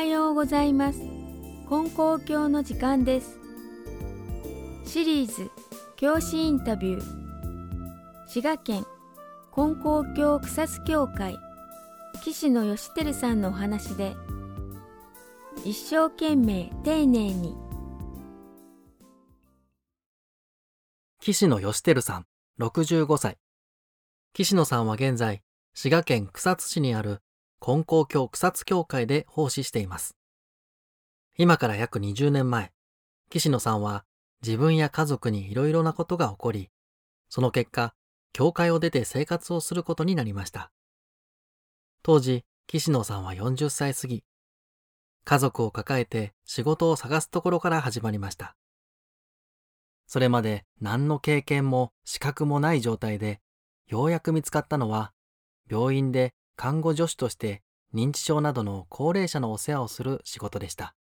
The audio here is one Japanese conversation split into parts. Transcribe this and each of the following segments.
はようございます。金光教の時間です。シリーズ教師インタビュー。滋賀県金光教草津教会。岸野義輝さんのお話で一生懸命丁寧に。岸野義輝さん65歳。岸野さんは現在滋賀県草津市にある金光教草津教会で奉仕しています。今から約20年前、岸野さんは自分や家族にいろいろなことが起こり、その結果、教会を出て生活をすることになりました。当時、岸野さんは40歳過ぎ、家族を抱えて仕事を探すところから始まりました。それまで何の経験も資格もない状態で、ようやく見つかったのは、病院で看護助手として認知症などの高齢者のお世話をする仕事でした。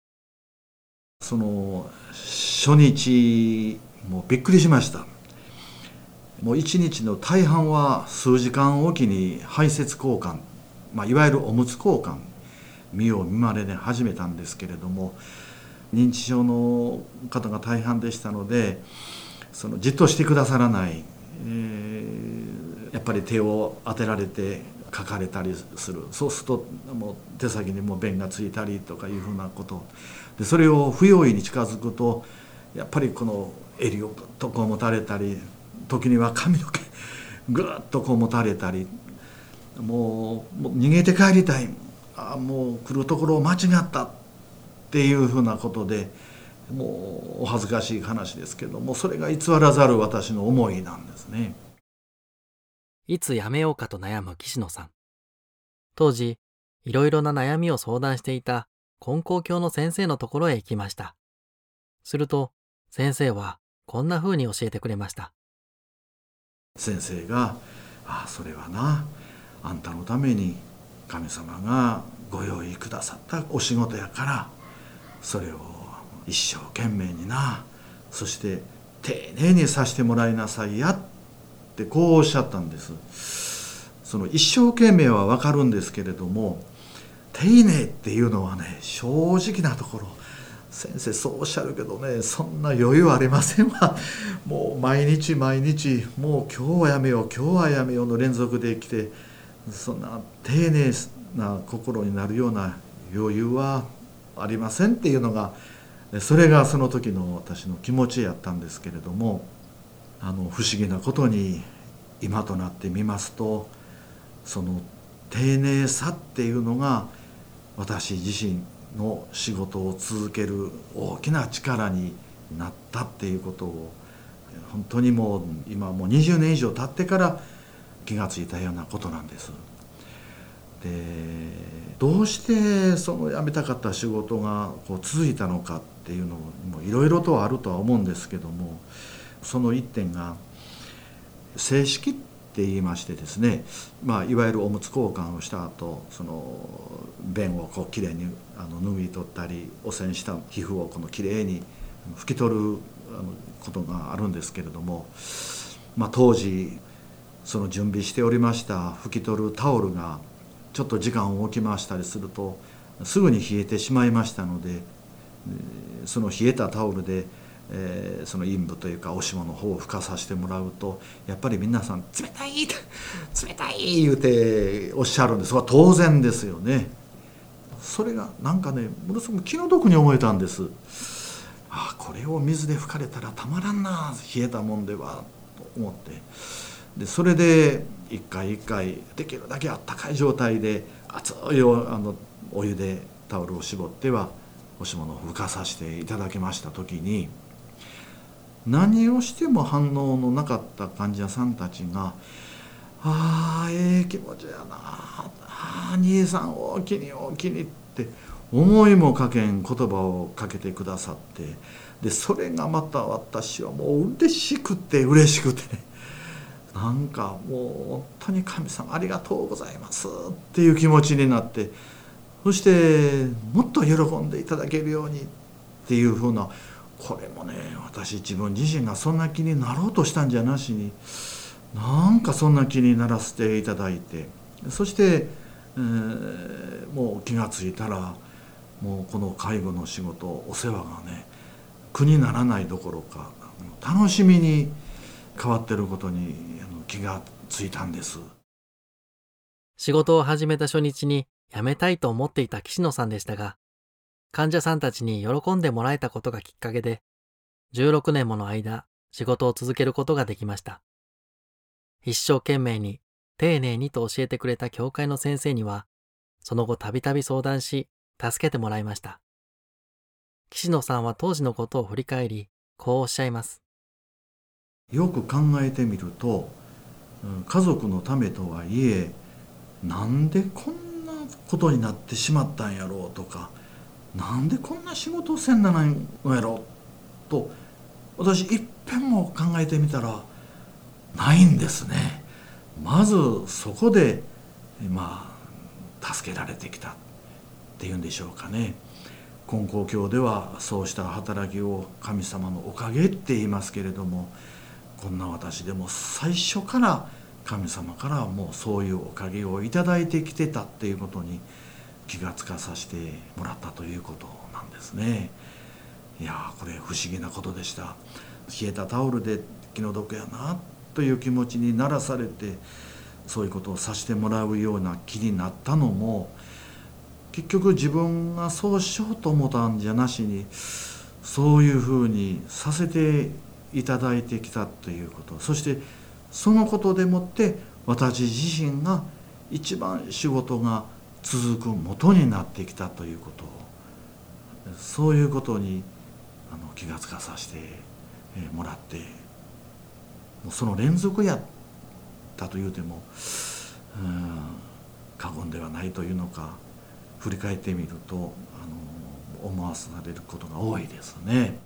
その初日もうびっくりしました。もう一日の大半は数時間おきに排泄交換、まあ、いわゆるおむつ交換見よう見まれで始めたんですけれども認知症の方が大半でしたのでそのじっとしてくださらない、えー、やっぱり手を当てられて書かれたりする。そうするともう手先にも便がついたりとかいうふうなこと。でそれを不用意に近づくとやっぱりこの襟をとこう持たれたり時には髪の毛ぐっとこう持たれたりもう逃げて帰りたい。あもう来るところを間違った。っていうふうなことでもうお恥ずかしい話ですけどもそれが偽らざる私の思いなんですね。いつ辞めようかと悩む岸野さん。当時、いろいろな悩みを相談していた根高教の先生のところへ行きました。すると、先生はこんな風に教えてくれました。先生が、ああ、それはな、あんたのために神様がご用意くださったお仕事やから、それを一生懸命にな、そして丁寧にさせてもらいなさいやってこうおっしゃったんですその一生懸命は分かるんですけれども丁寧っていうのはね正直なところ先生そうおっしゃるけどねそんな余裕ありませんわもう毎日毎日もう今日はやめよう今日はやめようの連続で来てそんな丁寧な心になるような余裕はありませんっていうのがそれがその時の私の気持ちやったんですけれども。あの不思議なことに今となってみますとその丁寧さっていうのが私自身の仕事を続ける大きな力になったっていうことを本当にもう今もう20年以上経ってから気が付いたようなことなんです。でどうしてその辞めたかった仕事がこう続いたのかっていうのもいろいろとあるとは思うんですけどもその一点が正式って言いましてですね、まあ、いわゆるおむつ交換をした後その便をこうきれいにあの拭い取ったり汚染した皮膚をこのきれいに拭き取ることがあるんですけれども、まあ、当時その準備しておりました拭き取るタオルがちょっと時間を置きましたりするとすぐに冷えてしまいましたのでその冷えたタオルでえー、その陰部というかおしもの方を吹かさせてもらうとやっぱり皆さん「冷たい!」冷たい!」言うておっしゃるんですが当然ですよね。それがなんかねものすごく気の毒に思えたんです。あこれを水で吹かれたらたまらんな冷えたもんではと思ってでそれで一回一回できるだけあったかい状態で熱いおあのお湯でタオルを絞ってはおしものを吹かさせていただきました時に何をしても反応のなかった患者さんたちが「ああええ気持ちやな。ああ兄さんおおきにおおきに」って思いもかけん言葉をかけてくださってでそれがまた私はもう嬉しくて嬉しくて。なんかもう本当に神様ありがとうございますっていう気持ちになってそしてもっと喜んでいただけるようにっていうふうなこれもね私自分自身がそんな気になろうとしたんじゃなしになんかそんな気にならせていただいてそして、えー、もう気が付いたらもうこの介護の仕事お世話がね苦にならないどころか楽しみに変わってることに気がついたんです。仕事を始めた初日に辞めたいと思っていた岸野さんでしたが患者さんたちに喜んでもらえたことがきっかけで16年もの間仕事を続けることができました。一生懸命に丁寧にと教えてくれた教会の先生にはその後たびたび相談し助けてもらいました。岸野さんは当時のことを振り返りこうおっしゃいます。よく考えてみると家族のためとはいえなんでこんなことになってしまったんやろうとかなんでこんな仕事をせんならんのやろ？と私いっぺんも考えてみたらないんですね。まずそこでまあ助けられてきたっていうんでしょうかね。金光教ではそうした働きを神様のおかげって言いますけれどもこんな私でも最初から神様からもうそういうおかげを頂いてきてたっていうことに気がつかさせてもらったということなんですね。いやこれ不思議なことでした。冷えたタオルで気の毒やなという気持ちにならされてそういうことをさせてもらうような気になったのも結局自分がそうしようと思ったんじゃなしにそういうふうにさせていただいてきたということそしてそのことでもって私自身が一番仕事が続く元になってきたということそういうことにあの気がつかさせてもらってもうその連続やったというてもうん過言ではないというのか振り返ってみるとあの思わされることが多いですね。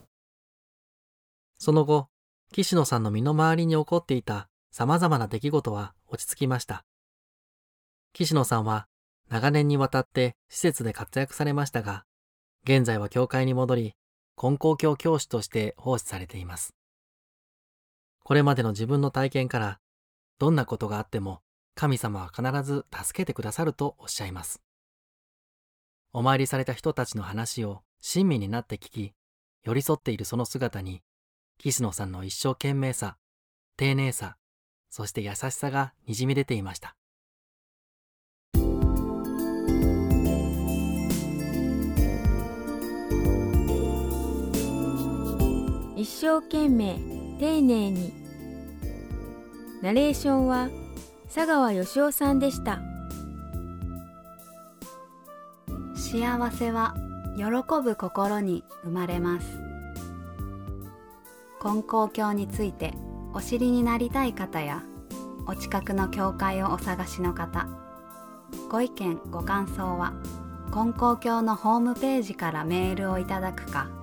その後、岸野さんの身の回りに起こっていた様々な出来事は落ち着きました。岸野さんは長年にわたって施設で活躍されましたが、現在は教会に戻り、根高教教師として奉仕されています。これまでの自分の体験から、どんなことがあっても神様は必ず助けてくださるとおっしゃいます。お参りされた人たちの話を親身になって聞き、寄り添っているその姿に、岸野さんの一生懸命さ、丁寧さ、そして優しさがにじみ出ていました。一生懸命丁寧に。ナレーションは佐川義雄さんでした。幸せは喜ぶ心に生まれます。金光教についてお知りになりたい方やお近くの教会をお探しの方ご意見ご感想は金光教のホームページからメールをいただくか